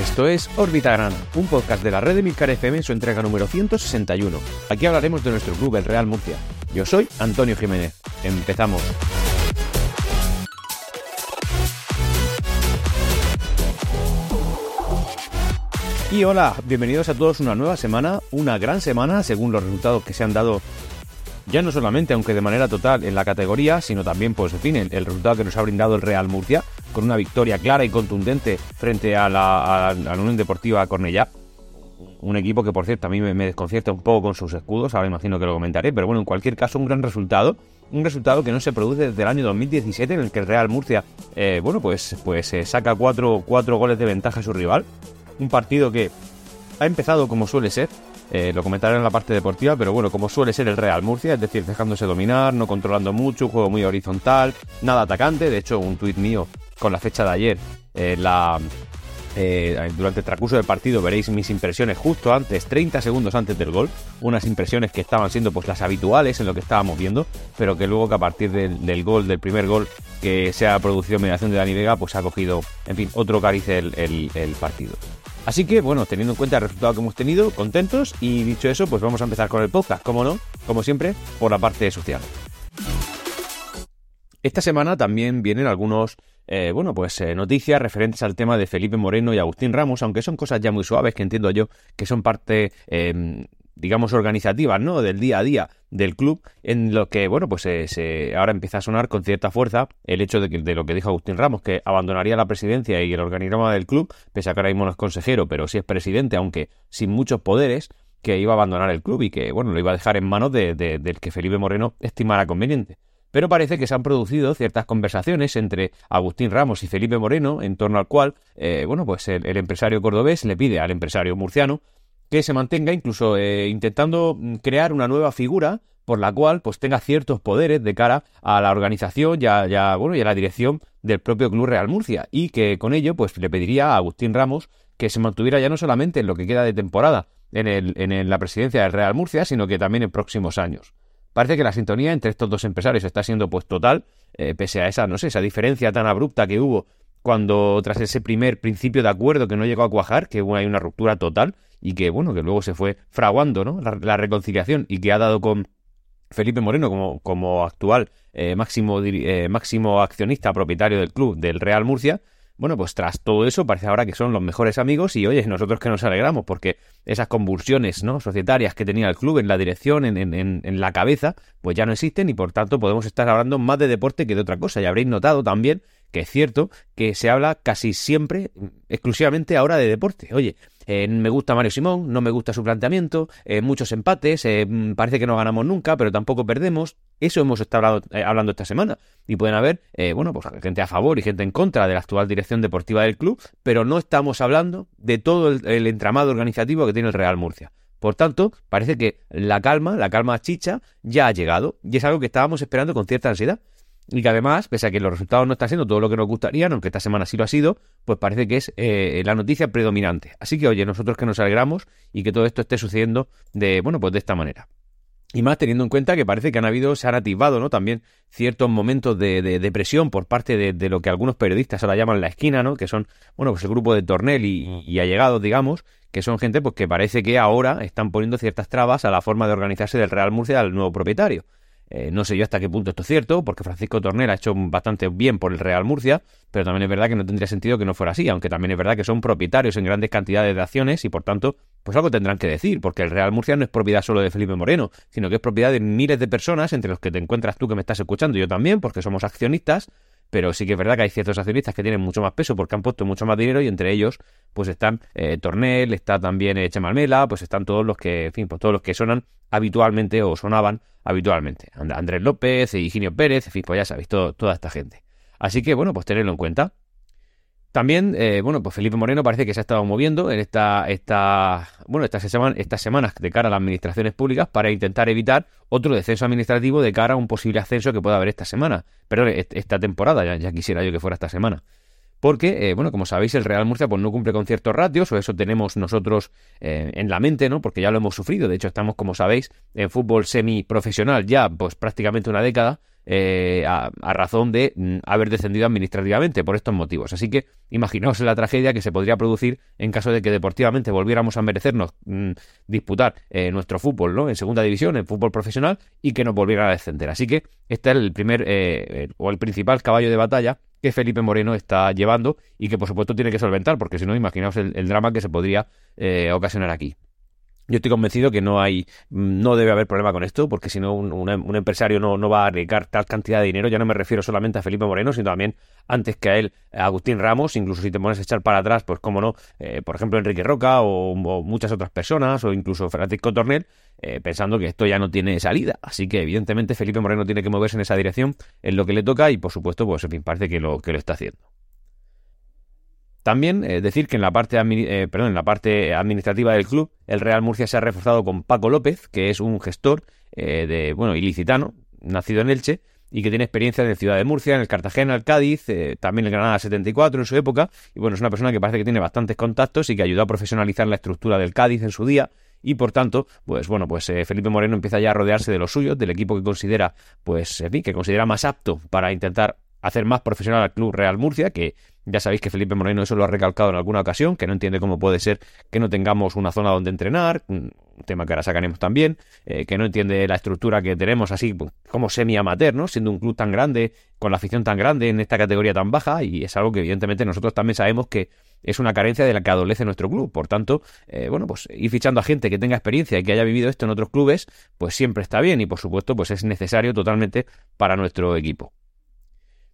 Esto es Órbita Grana, un podcast de la red de Milcar FM en su entrega número 161. Aquí hablaremos de nuestro club, el Real Murcia. Yo soy Antonio Jiménez. Empezamos. Y hola, bienvenidos a todos una nueva semana, una gran semana según los resultados que se han dado ya no solamente, aunque de manera total, en la categoría, sino también, pues, en el, resultado que nos ha brindado el Real Murcia, con una victoria clara y contundente frente a la, Unión Deportiva Cornellá. Un equipo que, por cierto, a mí me, desconcierta un poco con sus escudos, ahora imagino que lo comentaré, pero bueno, en cualquier caso, un gran resultado. Un resultado que no se produce desde el año 2017, en el que el Real Murcia, eh, bueno, pues, pues eh, saca cuatro, cuatro goles de ventaja a su rival. Un partido que ha empezado como suele ser, eh, lo comentaré en la parte deportiva, pero bueno, como suele ser el Real Murcia, es decir, dejándose dominar, no controlando mucho, juego muy horizontal, nada atacante. De hecho, un tuit mío con la fecha de ayer, eh, eh, durante el transcurso del partido veréis mis impresiones justo antes, 30 segundos antes del gol. Unas impresiones que estaban siendo pues las habituales en lo que estábamos viendo, pero que luego que a partir del, gol, del primer gol que se ha producido en mediación de Dani Vega, pues ha cogido, en fin, otro cariz el, el partido. Así que, bueno, teniendo en cuenta el resultado que hemos tenido, contentos y dicho eso, pues vamos a empezar con el podcast, como no, como siempre, por la parte social. Esta semana también vienen algunos, eh, bueno, pues eh, noticias referentes al tema de Felipe Moreno y Agustín Ramos, aunque son cosas ya muy suaves que entiendo yo que son parte eh, digamos, organizativas, ¿no? Del día a día del club, en lo que, bueno, pues se, ahora empieza a sonar con cierta fuerza el hecho de, que, de lo que dijo Agustín Ramos, que abandonaría la presidencia y el organigrama del club, pese a que ahora mismo no es consejero, pero sí es presidente, aunque sin muchos poderes, que iba a abandonar el club y que, bueno, lo iba a dejar en manos de, del que Felipe Moreno estimara conveniente. Pero parece que se han producido ciertas conversaciones entre Agustín Ramos y Felipe Moreno, en torno al cual, eh, bueno, pues el empresario cordobés le pide al empresario murciano que se mantenga incluso eh, intentando mm, crear una nueva figura por la cual pues tenga ciertos poderes de cara a la organización ya, ya, bueno, y a la dirección del propio Club Real Murcia y que con ello pues le pediría a Agustín Ramos que se mantuviera ya no solamente en lo que queda de temporada en la presidencia del Real Murcia, sino que también en próximos años. Parece que la sintonía entre estos dos empresarios está siendo pues total, eh, pese a esa, no sé, esa diferencia tan abrupta que hubo cuando tras ese primer principio de acuerdo que no llegó a cuajar, que hubo hay una ruptura total y que bueno, que luego se fue fraguando, ¿no? La, reconciliación y que ha dado con Felipe Moreno como, como actual eh, máximo, eh, máximo accionista propietario del club del Real Murcia, bueno, pues tras todo eso parece ahora que son los mejores amigos y oye, nosotros que nos alegramos porque esas convulsiones ¿no? societarias que tenía el club en la dirección, en, en, en, la cabeza, pues ya no existen y por tanto podemos estar hablando más de deporte que de otra cosa. Y habréis notado también que es cierto que se habla casi siempre, exclusivamente ahora de deporte. Oye, eh, me gusta Mario Simón, no me gusta su planteamiento, eh, muchos empates, eh, mm, parece que no ganamos nunca, pero tampoco perdemos. Eso hemos estado hablando, esta semana. Y pueden haber, bueno, pues gente a favor y gente en contra de la actual dirección deportiva del club, pero no estamos hablando de todo el, entramado organizativo que tiene el Real Murcia. Por tanto, parece que la calma, la calma chicha, ya ha llegado y es algo que estábamos esperando con cierta ansiedad y que además, pese a que los resultados no están siendo todo lo que nos gustaría, aunque esta semana sí lo ha sido, pues parece que es eh, la noticia predominante. Así que, oye, nosotros que nos alegramos y que todo esto esté sucediendo de, bueno, pues de esta manera. Y más teniendo en cuenta que parece que han habido, se han activado, ¿no? También ciertos momentos de, de, presión por parte de, lo que algunos periodistas ahora llaman la esquina, ¿no? Que son, bueno, pues el grupo de Tornel y, y allegados, digamos, que son gente pues que parece que ahora están poniendo ciertas trabas a la forma de organizarse del Real Murcia al nuevo propietario. Eh, no sé yo hasta qué punto esto es cierto, porque Francisco Tornel ha hecho bastante bien por el Real Murcia, pero también es verdad que no tendría sentido que no fuera así, aunque también es verdad que son propietarios en grandes cantidades de acciones y por tanto, pues algo tendrán que decir, porque el Real Murcia no es propiedad solo de Felipe Moreno, sino que es propiedad de miles de personas, entre los que te encuentras tú que me estás escuchando, yo también, porque somos accionistas, pero sí que es verdad que hay ciertos accionistas que tienen mucho más peso porque han puesto mucho más dinero y entre ellos pues están eh, Tornel, está también eh, pues están todos los que, fin, pues todos los que sonan habitualmente o sonaban habitualmente. Andrés López, Higinio Pérez, fin, pues ya sabéis, toda esta gente. Así que bueno, pues tenerlo en cuenta. También, eh, bueno, pues Felipe Moreno parece que se ha estado moviendo en esta, esta, bueno, estas, estas semanas de cara a las administraciones públicas para intentar evitar otro descenso administrativo de cara a un posible ascenso que pueda haber esta semana. Pero esta temporada, ya, quisiera yo que fuera esta semana. Porque, eh, bueno, como sabéis, el Real Murcia pues, no cumple con ciertos ratios, o eso tenemos nosotros eh, en la mente, ¿no? Porque ya lo hemos sufrido. De hecho, estamos, como sabéis, en fútbol semiprofesional ya, pues prácticamente una década eh, a, razón de mm, haber descendido administrativamente por estos motivos. Así que imaginaos la tragedia que se podría producir en caso de que deportivamente volviéramos a merecernos mm, disputar eh, nuestro fútbol ¿no? en segunda división, en fútbol profesional, y que nos volviera a descender. Así que este es el primer eh, o el principal caballo de batalla que Felipe Moreno está llevando y que por supuesto tiene que solventar, porque si no, imaginaos el, drama que se podría ocasionar aquí. Yo estoy convencido que no hay, no debe haber problema con esto, porque si no, un, empresario no, va a arriesgar tal cantidad de dinero. Ya no me refiero solamente a Felipe Moreno, sino también antes que a él, a Agustín Ramos. Incluso si te pones a echar para atrás, pues como no, eh, por ejemplo, Enrique Roca o, muchas otras personas, o incluso Francisco Tornel, eh, pensando que esto ya no tiene salida. Así que, evidentemente, Felipe Moreno tiene que moverse en esa dirección, en lo que le toca, y por supuesto, pues en fin, parece que lo, que lo está haciendo. También eh, decir que en la, parte eh, perdón, en la parte administrativa del club, el Real Murcia se ha reforzado con Paco López, que es un gestor eh, de, bueno, ilicitano, nacido en Elche, y que tiene experiencia en el Ciudad de Murcia, en el Cartagena, el Cádiz, también en el Granada 74 en su época, y bueno, es una persona que parece que tiene bastantes contactos y que ayudó a profesionalizar la estructura del Cádiz en su día, y por tanto, pues bueno, pues Felipe Moreno empieza ya a rodearse de los suyos, del equipo que considera, pues, en fin, que considera más apto para intentar hacer más profesional al Club Real Murcia, que ya sabéis que Felipe Moreno eso lo ha recalcado en alguna ocasión, que no entiende cómo puede ser que no tengamos una zona donde entrenar, un tema que ahora sacaremos también, eh, que no entiende la estructura que tenemos así pues, como semi-amateur, ¿no? Siendo un club tan grande, con la afición tan grande en esta categoría tan baja, y es algo que evidentemente nosotros también sabemos que es una carencia de la que adolece nuestro club. Por tanto, eh, bueno, pues ir fichando a gente que tenga experiencia y que haya vivido esto en otros clubes, pues siempre está bien y por supuesto pues es necesario totalmente para nuestro equipo.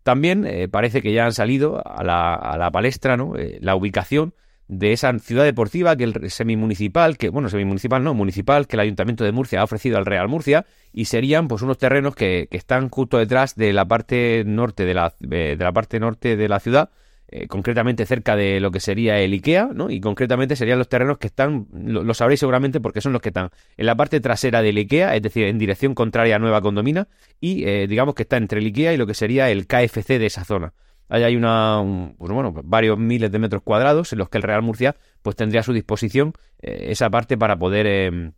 También eh, parece que ya han salido a la, palestra ¿no? Eh, la ubicación de esa ciudad deportiva que el semimunicipal, que bueno, semimunicipal no, municipal, que el Ayuntamiento de Murcia ha ofrecido al Real Murcia y serían pues unos terrenos que, están justo detrás de la parte norte de la, eh, de la parte norte de la ciudad eh, concretamente cerca de lo que sería el IKEA, ¿no? Y concretamente serían los terrenos que están, lo, sabréis seguramente porque son los que están en la parte trasera del IKEA, es decir, en dirección contraria a Nueva Condomina, y eh, digamos que está entre el IKEA y lo que sería el KFC de esa zona. Ahí hay una, pues bueno, varios miles de metros cuadrados en los que el Real Murcia pues tendría a su disposición eh, esa parte para poder em,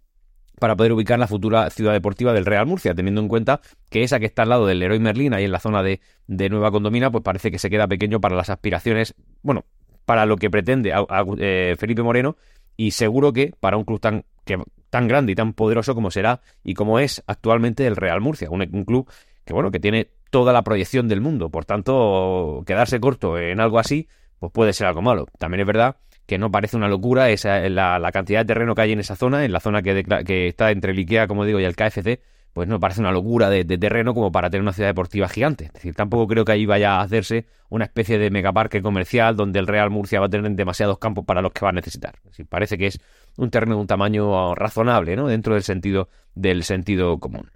para poder ubicar la futura ciudad deportiva del Real Murcia, teniendo en cuenta que esa que está al lado del Leroy Merlin, ahí en la zona de, Nueva Condomina, pues parece que se queda pequeño para las aspiraciones, bueno, para lo que pretende eh, Felipe Moreno, y seguro que para un club tan, que, tan grande y tan poderoso como será y como es actualmente el Real Murcia, un, un club que, bueno, que tiene toda la proyección del mundo, por tanto, quedarse corto en algo así, pues puede ser algo malo. También es verdad que no parece una locura esa, la, la, cantidad de terreno que hay en esa zona, en la zona que, que, está entre el IKEA, como digo, y el KFC, pues no parece una locura de, terreno como para tener una ciudad deportiva gigante. Es decir, tampoco creo que ahí vaya a hacerse una especie de megaparque comercial donde el Real Murcia va a tener demasiados campos para los que va a necesitar. Es parece que es un terreno de un tamaño razonable, ¿no? Dentro del sentido, del sentido común.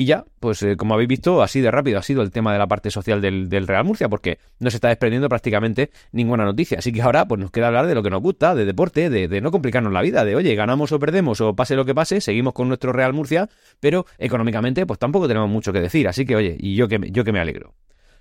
Y ya, pues eh, como habéis visto, así de rápido ha sido el tema de la parte social del, Real Murcia, porque no se está desprendiendo prácticamente ninguna noticia. Así que ahora pues nos queda hablar de lo que nos gusta, de deporte, de, de, no complicarnos la vida, de oye, ganamos o perdemos o pase lo que pase, seguimos con nuestro Real Murcia, pero económicamente pues tampoco tenemos mucho que decir. Así que oye, y yo que, yo que me alegro.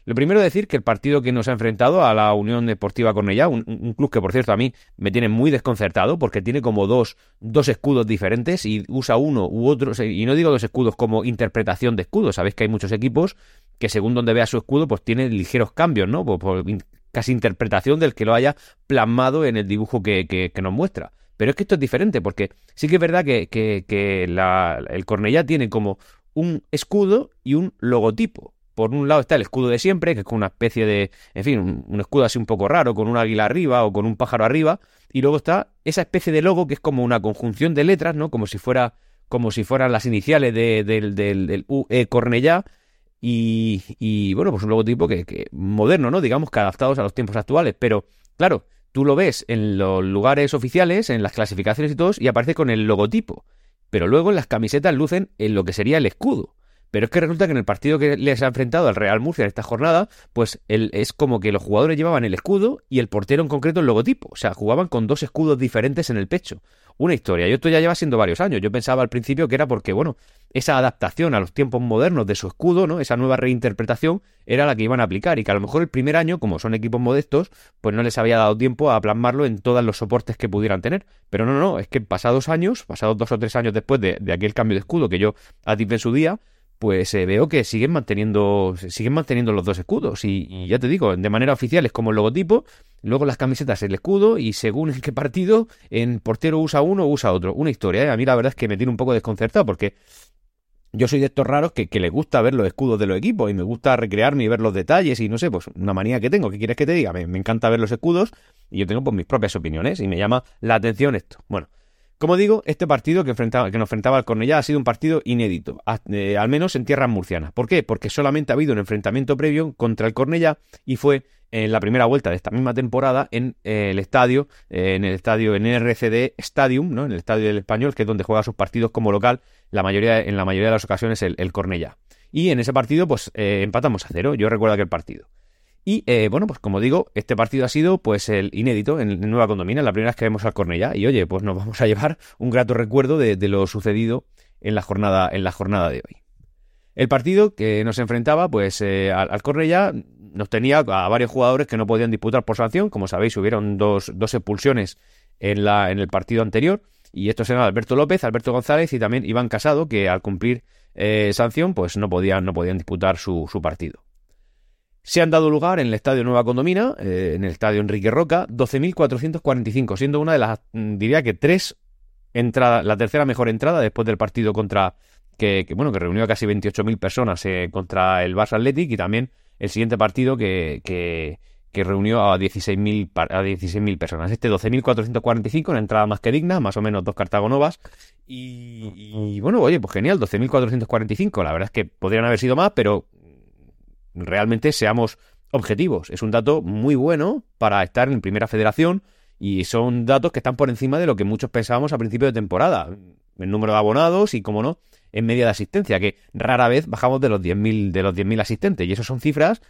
Lo primero decir que el partido que nos ha enfrentado a la Unión Deportiva Cornellá, un, club que por cierto a mí me tiene muy desconcertado porque tiene como dos, dos escudos diferentes y usa uno u otro, y no digo dos escudos como interpretación de escudos, sabéis que hay muchos equipos que según donde vea su escudo pues tiene ligeros cambios, ¿no? Por, casi interpretación del que lo haya plasmado en el dibujo que, que, nos muestra. Pero es que esto es diferente, porque sí que es verdad que, que la, el Cornellá tiene como un escudo y un logotipo por un lado está el escudo de siempre, que es como una especie de, en fin, un, escudo así un poco raro, con un águila arriba o con un pájaro arriba, y luego está esa especie de logo que es como una conjunción de letras, ¿no? Como si fuera, como si fueran las iniciales del, del, UE Cornellá, y, y, bueno, pues un logotipo que, que moderno, ¿no? Digamos que adaptados a los tiempos actuales, pero claro, tú lo ves en los lugares oficiales, en las clasificaciones y todos, y aparece con el logotipo. Pero luego en las camisetas lucen en lo que sería el escudo. Pero es que resulta que en el partido que les ha enfrentado al Real Murcia en esta jornada, pues es como que los jugadores llevaban el escudo y el portero en concreto el logotipo. O sea, jugaban con dos escudos diferentes en el pecho. Una historia. Y esto ya lleva siendo varios años. Yo pensaba al principio que era porque, bueno, esa adaptación a los tiempos modernos de su escudo, ¿no? Esa nueva reinterpretación era la que iban a aplicar. Y que a lo mejor el primer año, como son equipos modestos, pues no les había dado tiempo a plasmarlo en todos los soportes que pudieran tener. Pero no, no, es que pasados años, pasados dos o tres años después de, aquel cambio de escudo que yo a en su día, pues eh, veo que siguen manteniendo, siguen manteniendo los dos escudos. Y, ya te digo, de manera oficial es como el logotipo, luego las camisetas el escudo, y según en qué partido, en portero usa uno o usa otro. Una historia, ¿eh? A mí la verdad es que me tiene un poco desconcertado porque yo soy de estos raros que, que les gusta ver los escudos de los equipos y me gusta recrearme y ver los detalles y no sé, pues una manía que tengo. ¿Qué quieres que te diga? Me, me encanta ver los escudos y yo tengo pues mis propias opiniones y me llama la atención esto. Bueno, como digo, este partido que, enfrentaba, que nos enfrentaba al Cornellá ha sido un partido inédito, eh, al menos en tierras murcianas. ¿Por qué? Porque solamente ha habido un enfrentamiento previo contra el Cornellá y fue en la primera vuelta de esta misma temporada en eh, el estadio, eh, en el estadio en RCD Stadium, ¿no? en el estadio del Español, que es donde juega sus partidos como local, la mayoría, en la mayoría de las ocasiones el, el Cornellá. Y en ese partido, pues empatamos a cero. Yo recuerdo aquel partido. Y eh, bueno, pues como digo, este partido ha sido pues el inédito en, Nueva Condomina, la primera vez que vemos al Cornellá. Y oye, pues nos vamos a llevar un grato recuerdo de, lo sucedido en la jornada, en la jornada de hoy. El partido que nos enfrentaba pues eh, al, Cornellá nos tenía a varios jugadores que no podían disputar por sanción. Como sabéis, hubieron dos, dos expulsiones en, la, en el partido anterior. Y estos eran Alberto López, Alberto González y también Iván Casado, que al cumplir eh, sanción, pues no podían, no podían disputar su, su partido. Se han dado lugar en el Estadio Nueva Condomina, eh, en el Estadio Enrique Roca, 12.445, siendo una de las, mm, diría que tres entradas, la tercera mejor entrada después del partido contra, que, bueno, que reunió a casi 28.000 personas eh, contra el Barça Athletic y también el siguiente partido que, que, reunió a 16.000 a 16 personas. Este 12.445, una entrada más que digna, más o menos dos cartagonovas. Y, y bueno, oye, pues genial, 12.445. La verdad es que podrían haber sido más, pero realmente seamos objetivos. Es un dato muy bueno para estar en primera federación y son datos que están por encima de lo que muchos pensábamos a principio de temporada. El número de abonados y, como no, en media de asistencia, que rara vez bajamos de los 10.000 de los 10.000 asistentes. Y eso son cifras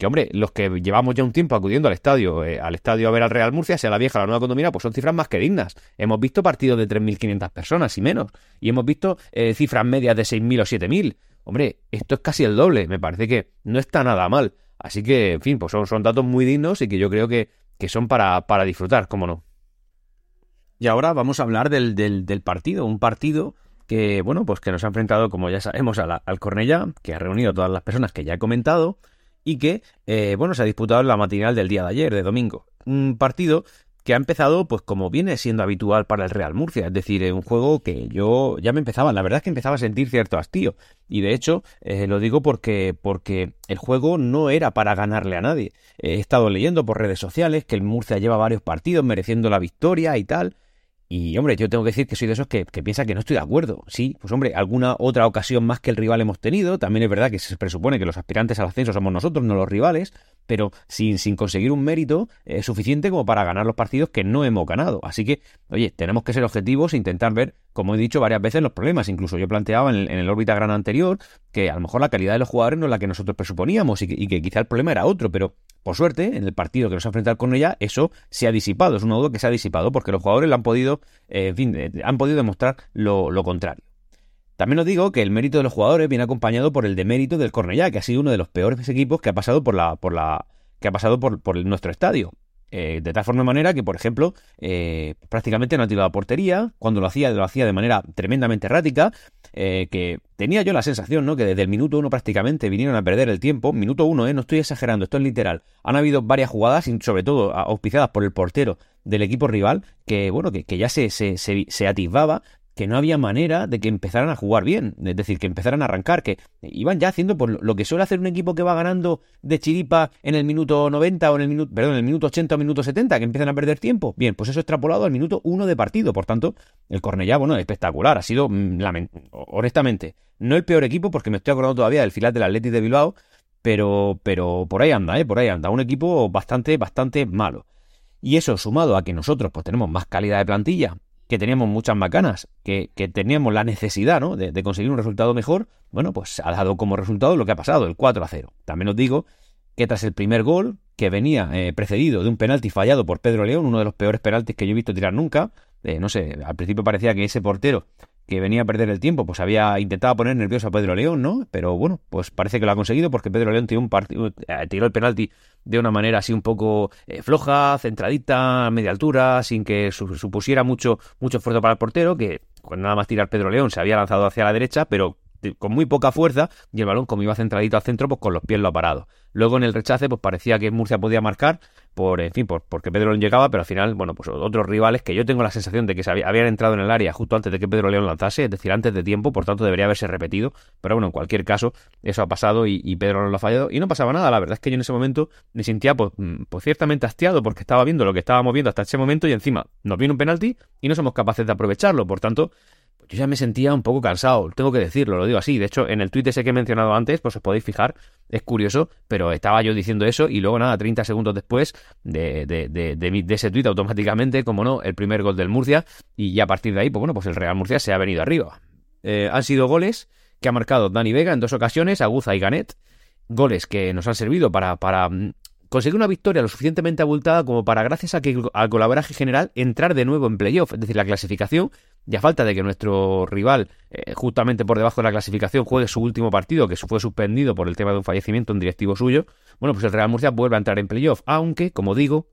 que, hombre, los que llevamos ya un tiempo acudiendo al estadio, eh, al estadio a ver al Real Murcia, sea la vieja o la nueva condomina, pues son cifras más que dignas. Hemos visto partidos de 3.500 personas y menos. Y hemos visto eh, cifras medias de 6.000 o 7.000. Hombre, esto es casi el doble, me parece que no está nada mal. Así que, en fin, pues son, son datos muy dignos y que yo creo que, que son para, para disfrutar, cómo no. Y ahora vamos a hablar del, del, partido, un partido que, bueno, pues que nos ha enfrentado, como ya sabemos, al Cornellá, que ha reunido a todas las personas que ya he comentado, y que, eh, bueno, se ha disputado en la matinal del día de ayer, de domingo. Un partido que ha empezado, pues como viene siendo habitual para el Real Murcia, es decir, un juego que yo ya me empezaba, la verdad es que empezaba a sentir cierto hastío, y de hecho eh, lo digo porque, porque el juego no era para ganarle a nadie. He estado leyendo por redes sociales que el Murcia lleva varios partidos mereciendo la victoria y tal, y hombre, yo tengo que decir que soy de esos que, piensa que no estoy de acuerdo. Sí, pues hombre, alguna otra ocasión más que el rival hemos tenido. También es verdad que se presupone que los aspirantes al ascenso somos nosotros, no los rivales, pero sin, sin conseguir un mérito es suficiente como para ganar los partidos que no hemos ganado. Así que, oye, tenemos que ser objetivos e intentar ver, como he dicho varias veces, los problemas. Incluso yo planteaba en el, órbita gran anterior que a lo mejor la calidad de los jugadores no es la que nosotros presuponíamos y que quizá el problema era otro, pero por suerte, en el partido que nos ha enfrentado con ella, eso se ha disipado. Es un duda que se ha disipado porque los jugadores lo han podido, eh, en fin, eh, han podido demostrar lo, contrario. También os digo que el mérito de los jugadores viene acompañado por el demérito del Cornellá, que ha sido uno de los peores equipos que ha pasado por la, por la, que ha pasado por, por nuestro estadio. Eh, de tal forma manera que, por ejemplo, eh, prácticamente no ha tirado portería, cuando lo hacía, lo hacía de manera tremendamente errática, eh, que tenía yo la sensación, ¿no? Que desde el minuto uno prácticamente vinieron a perder el tiempo. Minuto uno, ¿eh? No estoy exagerando, esto es literal. Han habido varias jugadas, sobre todo auspiciadas por el portero del equipo rival, que, bueno, que, que ya se, se, se, se atisbaba que no había manera de que empezaran a jugar bien, es decir, que empezaran a arrancar, que iban ya haciendo por lo que suele hacer un equipo que va ganando de chiripa en el minuto 90 o en el minuto, perdón, en el minuto 80 o minuto 70, que empiezan a perder tiempo. Bien, pues eso extrapolado al minuto 1 de partido, por tanto, el Cornellá, bueno, espectacular, ha sido, mm, honestamente, no el peor equipo, porque me estoy acordando todavía del final del Atlético de Bilbao, pero, pero por ahí anda, ¿eh? Por ahí anda, un equipo bastante, bastante malo. Y eso sumado a que nosotros pues tenemos más calidad de plantilla que teníamos muchas macanas, que, que teníamos la necesidad ¿no? de, conseguir un resultado mejor, bueno, pues ha dado como resultado lo que ha pasado, el 4 a 0. También os digo que tras el primer gol, que venía eh, precedido de un penalti fallado por Pedro León, uno de los peores penaltis que yo he visto tirar nunca, eh, no sé, al principio parecía que ese portero que venía a perder el tiempo, pues había intentado poner nervioso a Pedro León, ¿no? Pero bueno, pues parece que lo ha conseguido porque Pedro León tiró, un eh, tiró el penalti de una manera así un poco eh, floja, centradita, a media altura, sin que supusiera mucho, mucho esfuerzo para el portero, que con nada más tirar Pedro León se había lanzado hacia la derecha, pero con muy poca fuerza y el balón como iba centradito al centro, pues con los pies lo ha parado. Luego en el rechace, pues parecía que Murcia podía marcar por, en fin, por, porque Pedro León llegaba, pero al final, bueno, pues otros rivales que yo tengo la sensación de que se habían entrado en el área justo antes de que Pedro León lanzase, es decir, antes de tiempo, por tanto debería haberse repetido, pero bueno, en cualquier caso, eso ha pasado y, Pedro León lo ha fallado. Y no pasaba nada, la verdad es que yo en ese momento me sentía pues, mm, pues, ciertamente hastiado porque estaba viendo lo que estábamos viendo hasta ese momento y encima nos viene un penalti y no somos capaces de aprovecharlo, por tanto, yo ya me sentía un poco cansado, tengo que decirlo, lo digo así. De hecho, en el tuit ese que he mencionado antes, pues os podéis fijar, es curioso, pero estaba yo diciendo eso y luego nada, 30 segundos después de, de, de, de ese tuit automáticamente, como no, el primer gol del Murcia y ya a partir de ahí, pues bueno, pues el Real Murcia se ha venido arriba. Eh, han sido goles que ha marcado Dani Vega en dos ocasiones, Aguza y Ganet, goles que nos han servido para, para mm, conseguir una victoria lo suficientemente abultada como para, gracias a que al colaboraje general, entrar de nuevo en playoff, es decir, la clasificación, y a falta de que nuestro rival, eh, justamente por debajo de la clasificación, juegue su último partido, que fue suspendido por el tema de un fallecimiento en directivo suyo, bueno, pues el Real Murcia vuelve a entrar en playoff, aunque, como digo,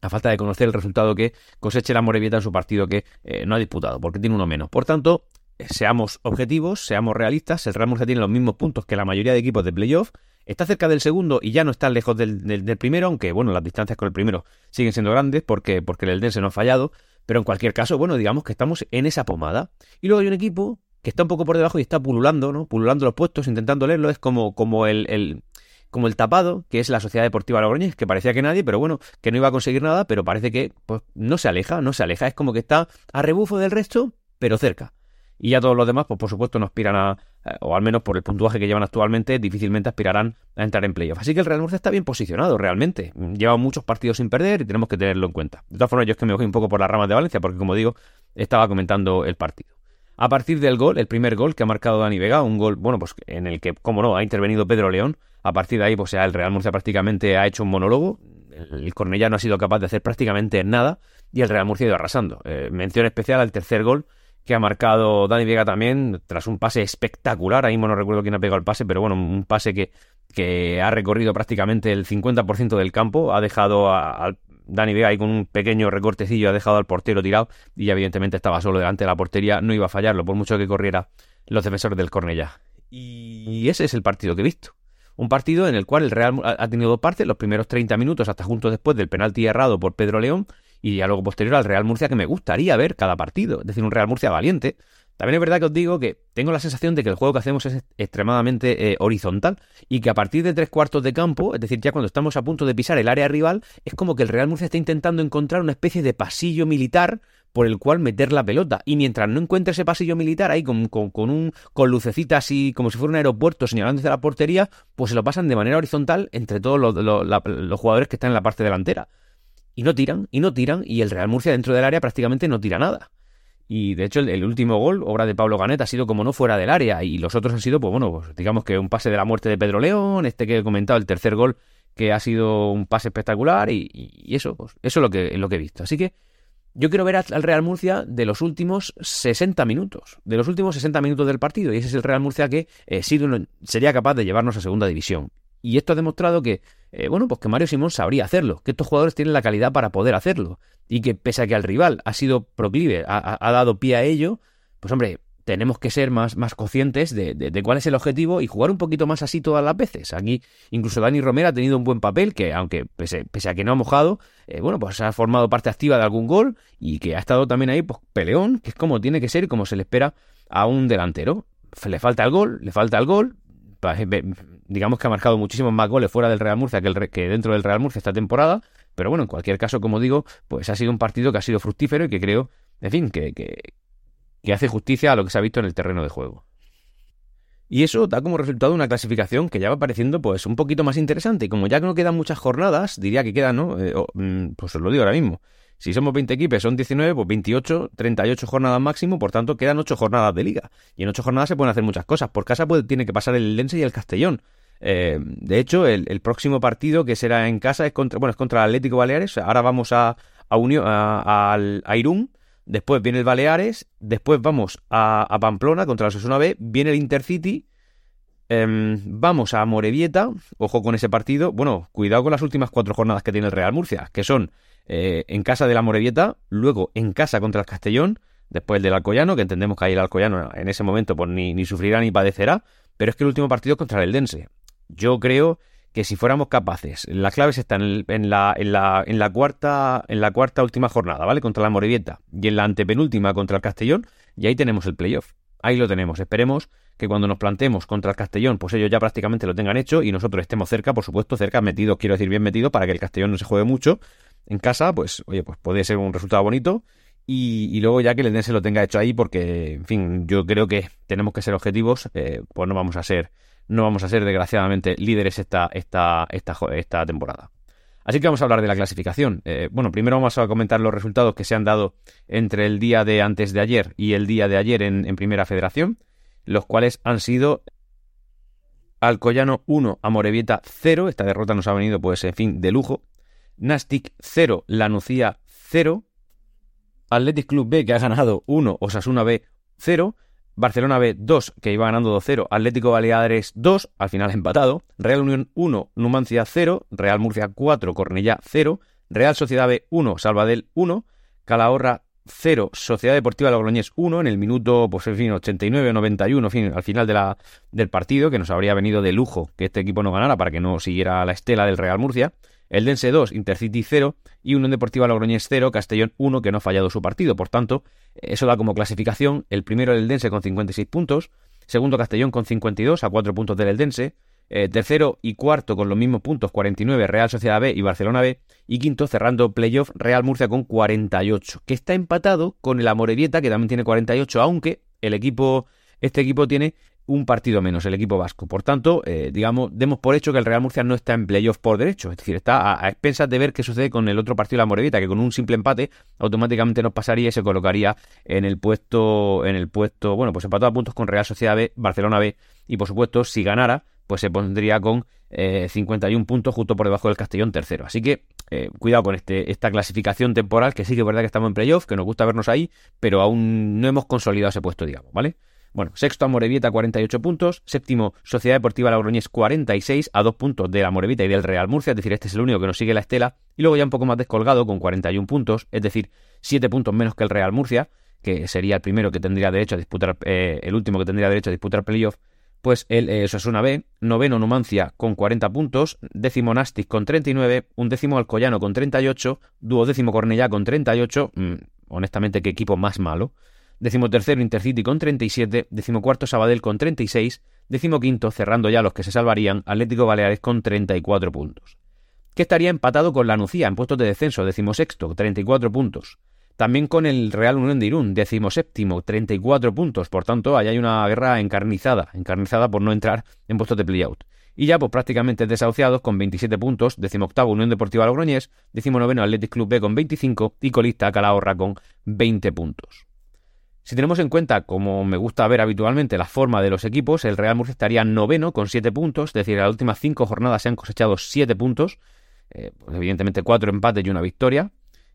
a falta de conocer el resultado que coseche la Morevieta en su partido que eh, no ha disputado, porque tiene uno menos. Por tanto, eh, seamos objetivos, seamos realistas, el Real Murcia tiene los mismos puntos que la mayoría de equipos de playoff, Está cerca del segundo y ya no está lejos del, primero, aunque bueno, las distancias con el primero siguen siendo grandes porque, porque el Eldense no ha fallado. Pero en cualquier caso, bueno, digamos que estamos en esa pomada. Y luego hay un equipo que está un poco por debajo y está pululando, ¿no? Pululando los puestos, intentando leerlo. Es como, como el, como el tapado, que es la Sociedad Deportiva Logroñés, que parecía que nadie, pero bueno, que no iba a conseguir nada, pero parece que pues, no se aleja, no se aleja. Es como que está a rebufo del resto, pero cerca y ya todos los demás, pues por supuesto no aspiran a, o al menos por el puntuaje que llevan actualmente, difícilmente aspirarán a entrar en playoff. Así que el Real Murcia está bien posicionado realmente. Lleva muchos partidos sin perder y tenemos que tenerlo en cuenta. De todas formas, yo es que me voy un poco por las ramas de Valencia, porque como digo, estaba comentando el partido. A partir del gol, el primer gol que ha marcado Dani Vega, un gol, bueno, pues en el que, como no, ha intervenido Pedro León. A partir de ahí, pues ya el Real Murcia prácticamente ha hecho un monólogo. El Cornellá no ha sido capaz de hacer prácticamente nada y el Real Murcia ha ido arrasando. Eh, mención especial al tercer gol que ha marcado Dani Vega también, tras un pase espectacular. Ahí no recuerdo quién ha pegado el pase, pero bueno, un pase que, que ha recorrido prácticamente el 50% del campo. Ha dejado a, Dani Vega ahí con un pequeño recortecillo, ha dejado al portero tirado y evidentemente estaba solo delante de la portería. No iba a fallarlo, por mucho que corriera los defensores del Cornella. Y ese es el partido que he visto. Un partido en el cual el Real ha tenido dos partes, los primeros 30 minutos hasta juntos después del penalti errado por Pedro León y luego posterior al Real Murcia que me gustaría ver cada partido, es decir, un Real Murcia valiente. También es verdad que os digo que tengo la sensación de que el juego que hacemos es extremadamente eh, horizontal y que a partir de tres cuartos de campo, es decir, ya cuando estamos a punto de pisar el área rival, es como que el Real Murcia está intentando encontrar una especie de pasillo militar por el cual meter la pelota. Y mientras no encuentre ese pasillo militar ahí con, con, un, con lucecitas y como si fuera un aeropuerto señalando desde la portería, pues se lo pasan de manera horizontal entre todos los jugadores que están en la parte delantera y no tiran, y no tiran, y el Real Murcia dentro del área prácticamente no tira nada. Y de hecho el, último gol, obra de Pablo Ganet, ha sido como no fuera del área, y los otros han sido, pues bueno, pues digamos que un pase de la muerte de Pedro León, este que he comentado, el tercer gol, que ha sido un pase espectacular, y, eso, pues eso es lo que, lo que he visto. Así que yo quiero ver al Real Murcia de los últimos 60 minutos, de los últimos 60 minutos del partido, y ese es el Real Murcia que eh, sería capaz de llevarnos a segunda división. Y esto ha demostrado que, eh, bueno, pues que Mario Simón sabría hacerlo, que estos jugadores tienen la calidad para poder hacerlo. Y que pese a que al rival ha sido proclive, ha, dado pie a ello, pues hombre, tenemos que ser más, más conscientes de, cuál es el objetivo y jugar un poquito más así todas las veces. Aquí incluso Dani Romero ha tenido un buen papel que, aunque pese, a que no ha mojado, eh, bueno, pues ha formado parte activa de algún gol y que ha estado también ahí, pues peleón, que es como tiene que ser y como se le espera a un delantero. Le falta el gol, le falta el gol, digamos que ha marcado muchísimos más goles fuera del Real Murcia que, el, que dentro del Real Murcia esta temporada, pero bueno, en cualquier caso, como digo, pues ha sido un partido que ha sido fructífero y que creo, en fin, que, que, hace justicia a lo que se ha visto en el terreno de juego. Y eso da como resultado una clasificación que ya va pareciendo pues un poquito más interesante. Y como ya no quedan muchas jornadas, diría que quedan, ¿no? Eh, mm, pues os lo digo ahora mismo. Si somos 20 equipos, son 19, pues 28, 38 jornadas máximo, por tanto quedan 8 jornadas de liga. Y en 8 jornadas se pueden hacer muchas cosas. Por casa puede, tiene que pasar el Lense y el Castellón. Eh, de hecho, el, próximo partido que será en casa es contra, bueno, es contra el Atlético Baleares. Ahora vamos a, a, Unión, a, a, Irún. Después viene el Baleares. Después vamos a, Pamplona contra la Sosuna B. Viene el Intercity. Em, vamos a Morevieta. Ojo con ese partido. Bueno, cuidado con las últimas cuatro jornadas que tiene el Real Murcia, que son eh, en casa de la Morevieta, luego en casa contra el Castellón, después del Alcoyano, que entendemos que ahí el Alcoyano en ese momento pues ni, ni sufrirá ni padecerá, pero es que el último partido es contra el Dense. Yo creo que si fuéramos capaces, las claves están en, la, en, la, en, la, cuarta, en la cuarta última jornada, ¿vale? Contra la Morevieta y en la antepenúltima contra el Castellón, y ahí tenemos el playoff. Ahí lo tenemos. Esperemos que cuando nos plantemos contra el Castellón, pues ellos ya prácticamente lo tengan hecho y nosotros estemos cerca, por supuesto, cerca, metidos, quiero decir bien metidos, para que el Castellón no se juegue mucho en casa, pues oye, pues puede ser un resultado bonito. Y, luego ya que el Dense lo tenga hecho ahí, porque, en fin, yo creo que tenemos que ser objetivos, eh, pues no vamos a ser, no vamos a ser desgraciadamente líderes esta, esta, esta, esta temporada. Así que vamos a hablar de la clasificación. Eh, bueno, primero vamos a comentar los resultados que se han dado entre el día de antes de ayer y el día de ayer en, en Primera Federación, los cuales han sido Alcoyano 1, Amorebieta 0. Esta derrota nos ha venido, pues, en fin, de lujo. Nastic 0, Lanucía 0. Athletic Club B, que ha ganado 1, Osasuna B 0. Barcelona B 2, que iba ganando 2-0. Atlético Baleares 2, al final empatado. Real Unión 1, Numancia 0. Real Murcia 4, Cornellá 0. Real Sociedad B 1, Salvadel 1. Calahorra 0, Sociedad Deportiva Logroñés 1 en el minuto, pues en fin, 89 91, fin, al final de la, del partido, que nos habría venido de lujo que este equipo no ganara para que no siguiera la estela del Real Murcia. El Dense 2, Intercity 0 y Unión Deportiva Logroñés 0, Castellón 1 que no ha fallado su partido. Por tanto, eso da como clasificación el primero el Dense con 56 puntos, segundo Castellón con 52 a 4 puntos del Eldense, eh, tercero y cuarto con los mismos puntos 49 Real Sociedad B y Barcelona B y quinto cerrando playoff Real Murcia con 48, que está empatado con el Amorebieta que también tiene 48, aunque el equipo este equipo tiene un partido menos, el equipo vasco. Por tanto, eh, digamos, demos por hecho que el Real Murcia no está en playoff por derecho. Es decir, está a, expensas de ver qué sucede con el otro partido de la Morevita, que con un simple empate automáticamente nos pasaría y se colocaría en el puesto, en el puesto, bueno, pues empatado a puntos con Real Sociedad B, Barcelona B, y por supuesto, si ganara, pues se pondría con 51 eh, puntos justo por debajo del Castellón tercero. Así que eh, cuidado con este, esta clasificación temporal, que sí que es verdad que estamos en playoff, que nos gusta vernos ahí, pero aún no hemos consolidado ese puesto, digamos, ¿vale? Bueno, sexto Amorebieta 48 puntos, séptimo Sociedad Deportiva Logroñés 46 a dos puntos de la Amorebieta y del Real Murcia, es decir, este es el único que nos sigue la estela, y luego ya un poco más descolgado con 41 puntos, es decir, 7 puntos menos que el Real Murcia, que sería el primero que tendría derecho a disputar, eh, el último que tendría derecho a disputar playoff, pues el eh, Sosuna B, noveno Numancia con 40 puntos, décimo Nastic con 39, un décimo Alcoyano con 38, duodécimo Cornellá con 38, mm, honestamente qué equipo más malo, tercero Intercity con 37, cuarto Sabadell con 36, quinto cerrando ya los que se salvarían, Atlético Baleares con 34 puntos. Que estaría empatado con la Nucía en puestos de descenso, decimosexto, 34 puntos. También con el Real Unión de Irún, decimoséptimo, 34 puntos. Por tanto, ahí hay una guerra encarnizada, encarnizada por no entrar en puestos de playout. Y ya, pues prácticamente desahuciados con 27 puntos, decimoctavo Unión Deportiva Logroñés, decimonoveno Athletic Club B con 25 y colista Calahorra con 20 puntos. Si tenemos en cuenta, como me gusta ver habitualmente, la forma de los equipos, el Real Murcia estaría noveno con 7 puntos, es decir, en las últimas 5 jornadas se han cosechado 7 puntos, eh, pues evidentemente 4 empates y una victoria.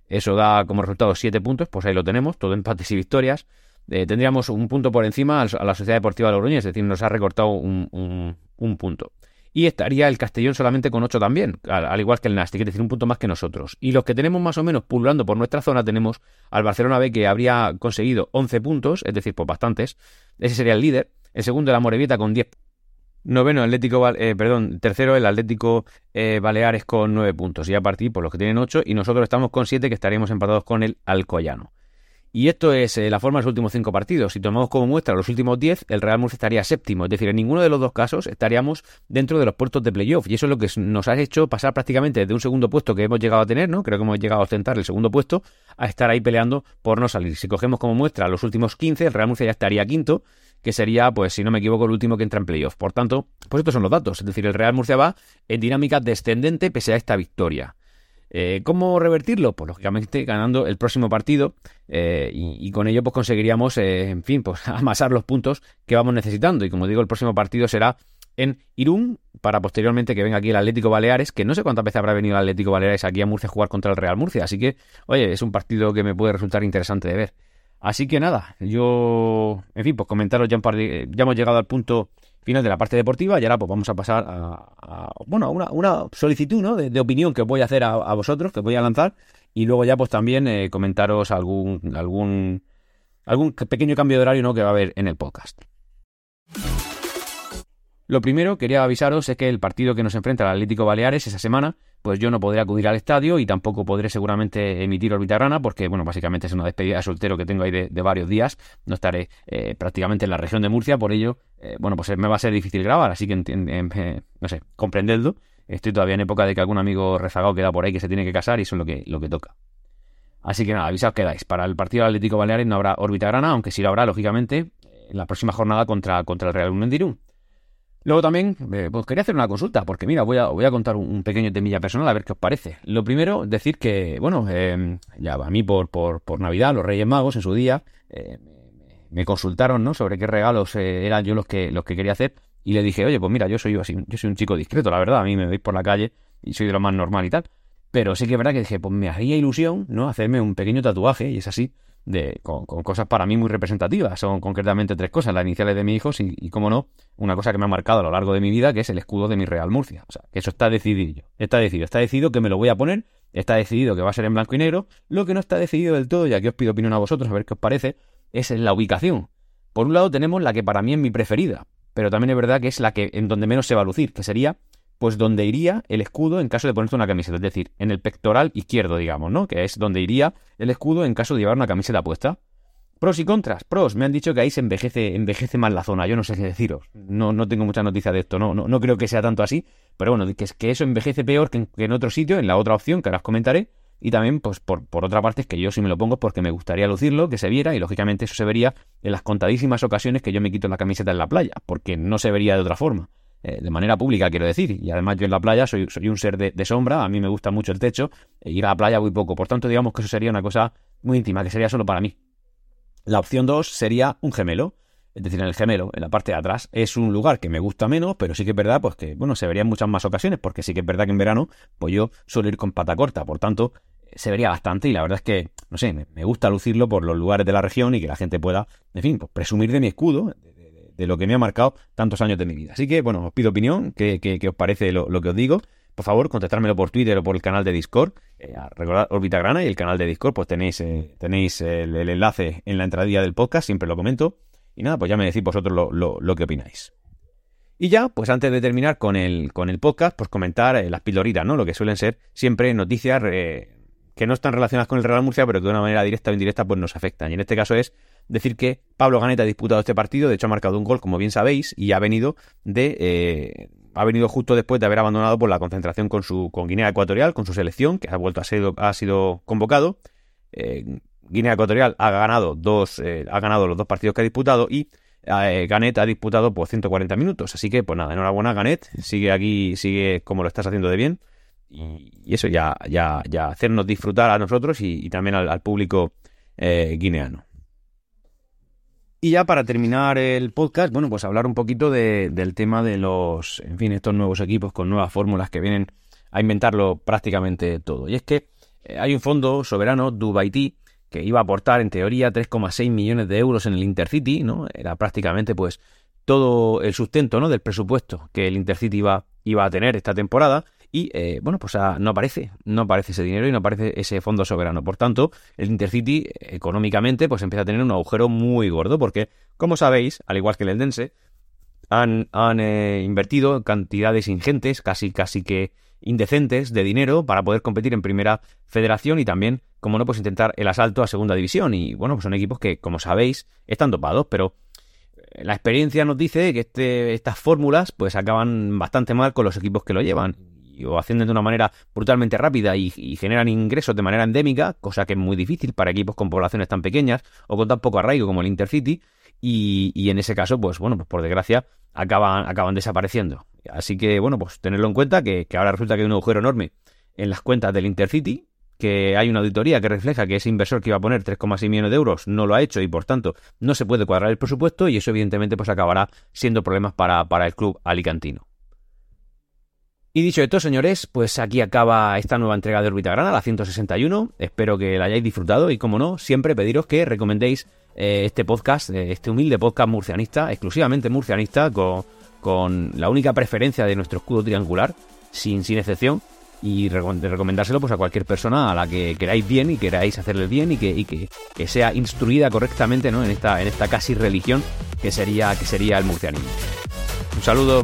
Eso da como resultado 7 puntos, pues ahí lo tenemos, todo empates y victorias. Eh, tendríamos un punto por encima a la Sociedad Deportiva de Logroñés, es decir, nos ha recortado un punto y estaría el Castellón solamente con 8 también, al, igual que el Nastic, es decir, un punto más que nosotros. Y los que tenemos más o menos pululando por nuestra zona tenemos al Barcelona B que habría conseguido 11 puntos, es decir, pues bastantes. Ese sería el líder. El segundo el Amorebieta con 10 Noveno, Atlético, eh, perdón, tercero el Atlético eh, Baleares con 9 puntos. Y a partir, por los que tienen 8, y nosotros estamos con 7, que estaríamos empatados con el Alcoyano. Y esto es eh, la forma de los últimos cinco partidos. Si tomamos como muestra los últimos 10, el Real Murcia estaría séptimo. Es decir, en ninguno de los dos casos estaríamos dentro de los puestos de playoff. Y eso es lo que nos ha hecho pasar prácticamente de un segundo puesto que hemos llegado a tener, ¿no? Creo que hemos llegado a ostentar el segundo puesto, a estar ahí peleando por no salir. Si cogemos como muestra los últimos 15, el Real Murcia ya estaría quinto, que sería, pues, si no me equivoco, el último que entra en playoff. Por tanto, pues estos son los datos. Es decir, el Real Murcia va en dinámica descendente pese a esta victoria. Eh, ¿Cómo revertirlo? Pues lógicamente ganando el próximo partido eh, y, con ello pues conseguiríamos, eh, en fin, pues amasar los puntos que vamos necesitando. Y como digo, el próximo partido será en Irún para posteriormente que venga aquí el Atlético Baleares, que no sé cuántas veces habrá venido el Atlético Baleares aquí a Murcia a jugar contra el Real Murcia. Así que, oye, es un partido que me puede resultar interesante de ver. Así que nada, yo, en fin, pues comentaros ya, ya hemos llegado al punto final de la parte deportiva y ahora pues vamos a pasar a, bueno, una, una solicitud ¿no? de, opinión que voy a hacer a, vosotros, que voy a lanzar y luego ya pues también eh, comentaros algún, algún algún pequeño cambio de horario ¿no? que va a haber en el podcast. Lo primero, quería avisaros, es que el partido que nos enfrenta al Atlético Baleares esa semana, pues yo no podré acudir al estadio y tampoco podré seguramente emitir Rana porque, bueno, básicamente es una despedida de soltero que tengo ahí de, varios días. No estaré eh, prácticamente en la región de Murcia, por ello, eh, bueno, pues me va a ser difícil grabar, así que, eh, no sé, comprendedlo. Estoy todavía en época de que algún amigo rezagado queda por ahí que se tiene que casar y eso es lo que, lo que toca. Así que nada, avisaos quedáis. Para el partido Atlético Baleares no habrá órbita grana, aunque sí lo habrá, lógicamente, en la próxima jornada contra, contra el Real Unión Luego también, eh, pues quería hacer una consulta, porque mira, voy a, voy a contar un, pequeño temilla personal a ver qué os parece. Lo primero, decir que, bueno, eh, ya a mí por, por, por, Navidad, los Reyes Magos en su día, eh, me consultaron, ¿no? Sobre qué regalos eran yo los que, los que quería hacer. Y le dije, oye, pues mira, yo soy así, yo soy un chico discreto, la verdad, a mí me veis por la calle y soy de lo más normal y tal. Pero sí que es verdad que dije, pues me haría ilusión, ¿no? Hacerme un pequeño tatuaje, y es así, de, con, cosas para mí muy representativas. Son concretamente tres cosas, las iniciales de mi hijo y, como no, una cosa que me ha marcado a lo largo de mi vida, que es el escudo de mi Real Murcia. O sea, que eso está decidido. Está decidido. Está decidido que me lo voy a poner. Está decidido que va a ser en blanco y negro. Lo que no está decidido del todo, y aquí os pido opinión a vosotros, a ver qué os parece, es la ubicación. Por un lado tenemos la que para mí es mi preferida, pero también es verdad que es la que en donde menos se va a lucir, que sería pues donde iría el escudo en caso de ponerse una camiseta, es decir, en el pectoral izquierdo, digamos, ¿no? Que es donde iría el escudo en caso de llevar una camiseta puesta. Pros y contras. Pros, me han dicho que ahí se envejece, envejece más la zona. Yo no sé qué deciros. No, no tengo mucha noticia de esto. No, no, no creo que sea tanto así. Pero bueno, que, que eso envejece peor que en, otro sitio, en la otra opción, que ahora os comentaré. Y también, pues por, por otra parte, es que yo sí me lo pongo porque me gustaría lucirlo, que se viera, y lógicamente eso se vería en las contadísimas ocasiones que yo me quito la camiseta en la playa, porque no se vería de otra forma. Eh, de manera pública, quiero decir. Y además yo en la playa soy, soy un ser de, sombra, a mí me gusta mucho el techo, e ir a la playa muy poco. Por tanto, digamos que eso sería una cosa muy íntima, que sería solo para mí. La opción 2 sería un gemelo. Es decir, en el gemelo, en la parte de atrás, es un lugar que me gusta menos, pero sí que es verdad, pues que, bueno, se vería en muchas más ocasiones, porque sí que es verdad que en verano, pues yo suelo ir con pata corta, por tanto, se vería bastante y la verdad es que, no sé, me, gusta lucirlo por los lugares de la región y que la gente pueda, en fin, pues presumir de mi escudo, de lo que me ha marcado tantos años de mi vida. Así que, bueno, os pido opinión, qué, os parece lo, que os digo. Por favor, contestármelo por Twitter o por el canal de Discord. Eh, recordad Orbita Grana y el canal de Discord, pues tenéis, eh, tenéis el, enlace en la entradilla del podcast, siempre lo comento. Y nada, pues ya me decís vosotros lo, que opináis. Y ya, pues antes de terminar con el, con el podcast, pues comentar eh, las pildoritas, ¿no? Lo que suelen ser siempre noticias que no están relacionadas con el Real Murcia, pero que de una manera directa o indirecta pues nos afectan. Y en este caso es decir que Pablo Ganet ha disputado este partido, de hecho ha marcado un gol, como bien sabéis, y ha venido de eh, ha venido justo después de haber abandonado por la concentración con su con Guinea Ecuatorial, con su selección, que ha vuelto a ser ha sido convocado. Eh, Guinea Ecuatorial ha ganado dos eh, ha ganado los dos partidos que ha disputado y Ganet ha disputado por 140 minutos, así que pues nada, enhorabuena Ganet, sigue aquí, sigue como lo estás haciendo de bien y, eso ya, ya, ya hacernos disfrutar a nosotros y, también al, público guineano. Y ya para terminar el podcast, bueno, pues hablar un poquito del tema de los, en fin, estos nuevos equipos con nuevas fórmulas que vienen a inventarlo prácticamente todo. Y es que eh, hay un fondo soberano, Dubaití, que iba a aportar en teoría 3,6 millones de euros en el Intercity, ¿no? Era prácticamente pues todo el sustento, ¿no? Del presupuesto que el Intercity iba, iba a tener esta temporada y eh, bueno, pues no aparece, no aparece ese dinero y no aparece ese fondo soberano. Por tanto, el Intercity económicamente pues empieza a tener un agujero muy gordo porque, como sabéis, al igual que el Eldense, han, han eh, invertido cantidades ingentes, casi casi que indecentes de dinero para poder competir en primera federación y también, como no, pues intentar el asalto a segunda división. Y bueno, pues son equipos que, como sabéis, están topados, pero eh, la experiencia nos dice que este, estas fórmulas pues acaban bastante mal con los equipos que lo llevan o haciendo de una manera brutalmente rápida y, generan ingresos de manera endémica, cosa que es muy difícil para equipos con poblaciones tan pequeñas o con tan poco arraigo como el Intercity, y, en ese caso, pues bueno, pues por desgracia acaban, acaban desapareciendo. Así que bueno, pues tenerlo en cuenta que, que ahora resulta que hay un agujero enorme en las cuentas del Intercity, que hay una auditoría que refleja que ese inversor que iba a poner 3,6 millones de euros no lo ha hecho y por tanto no se puede cuadrar el presupuesto y eso evidentemente pues acabará siendo problemas para, para el club alicantino. Y dicho esto, señores, pues aquí acaba esta nueva entrega de Orbita Grana, la 161. Espero que la hayáis disfrutado y, como no, siempre pediros que recomendéis eh, este podcast, eh, este humilde podcast murcianista, exclusivamente murcianista, con, con, la única preferencia de nuestro escudo triangular, sin, sin excepción, y recomendárselo pues a cualquier persona a la que queráis bien y queráis hacerle bien y que, y que, que, sea instruida correctamente ¿no? en, esta, en esta casi religión que sería, que sería el murcianismo. Un saludo.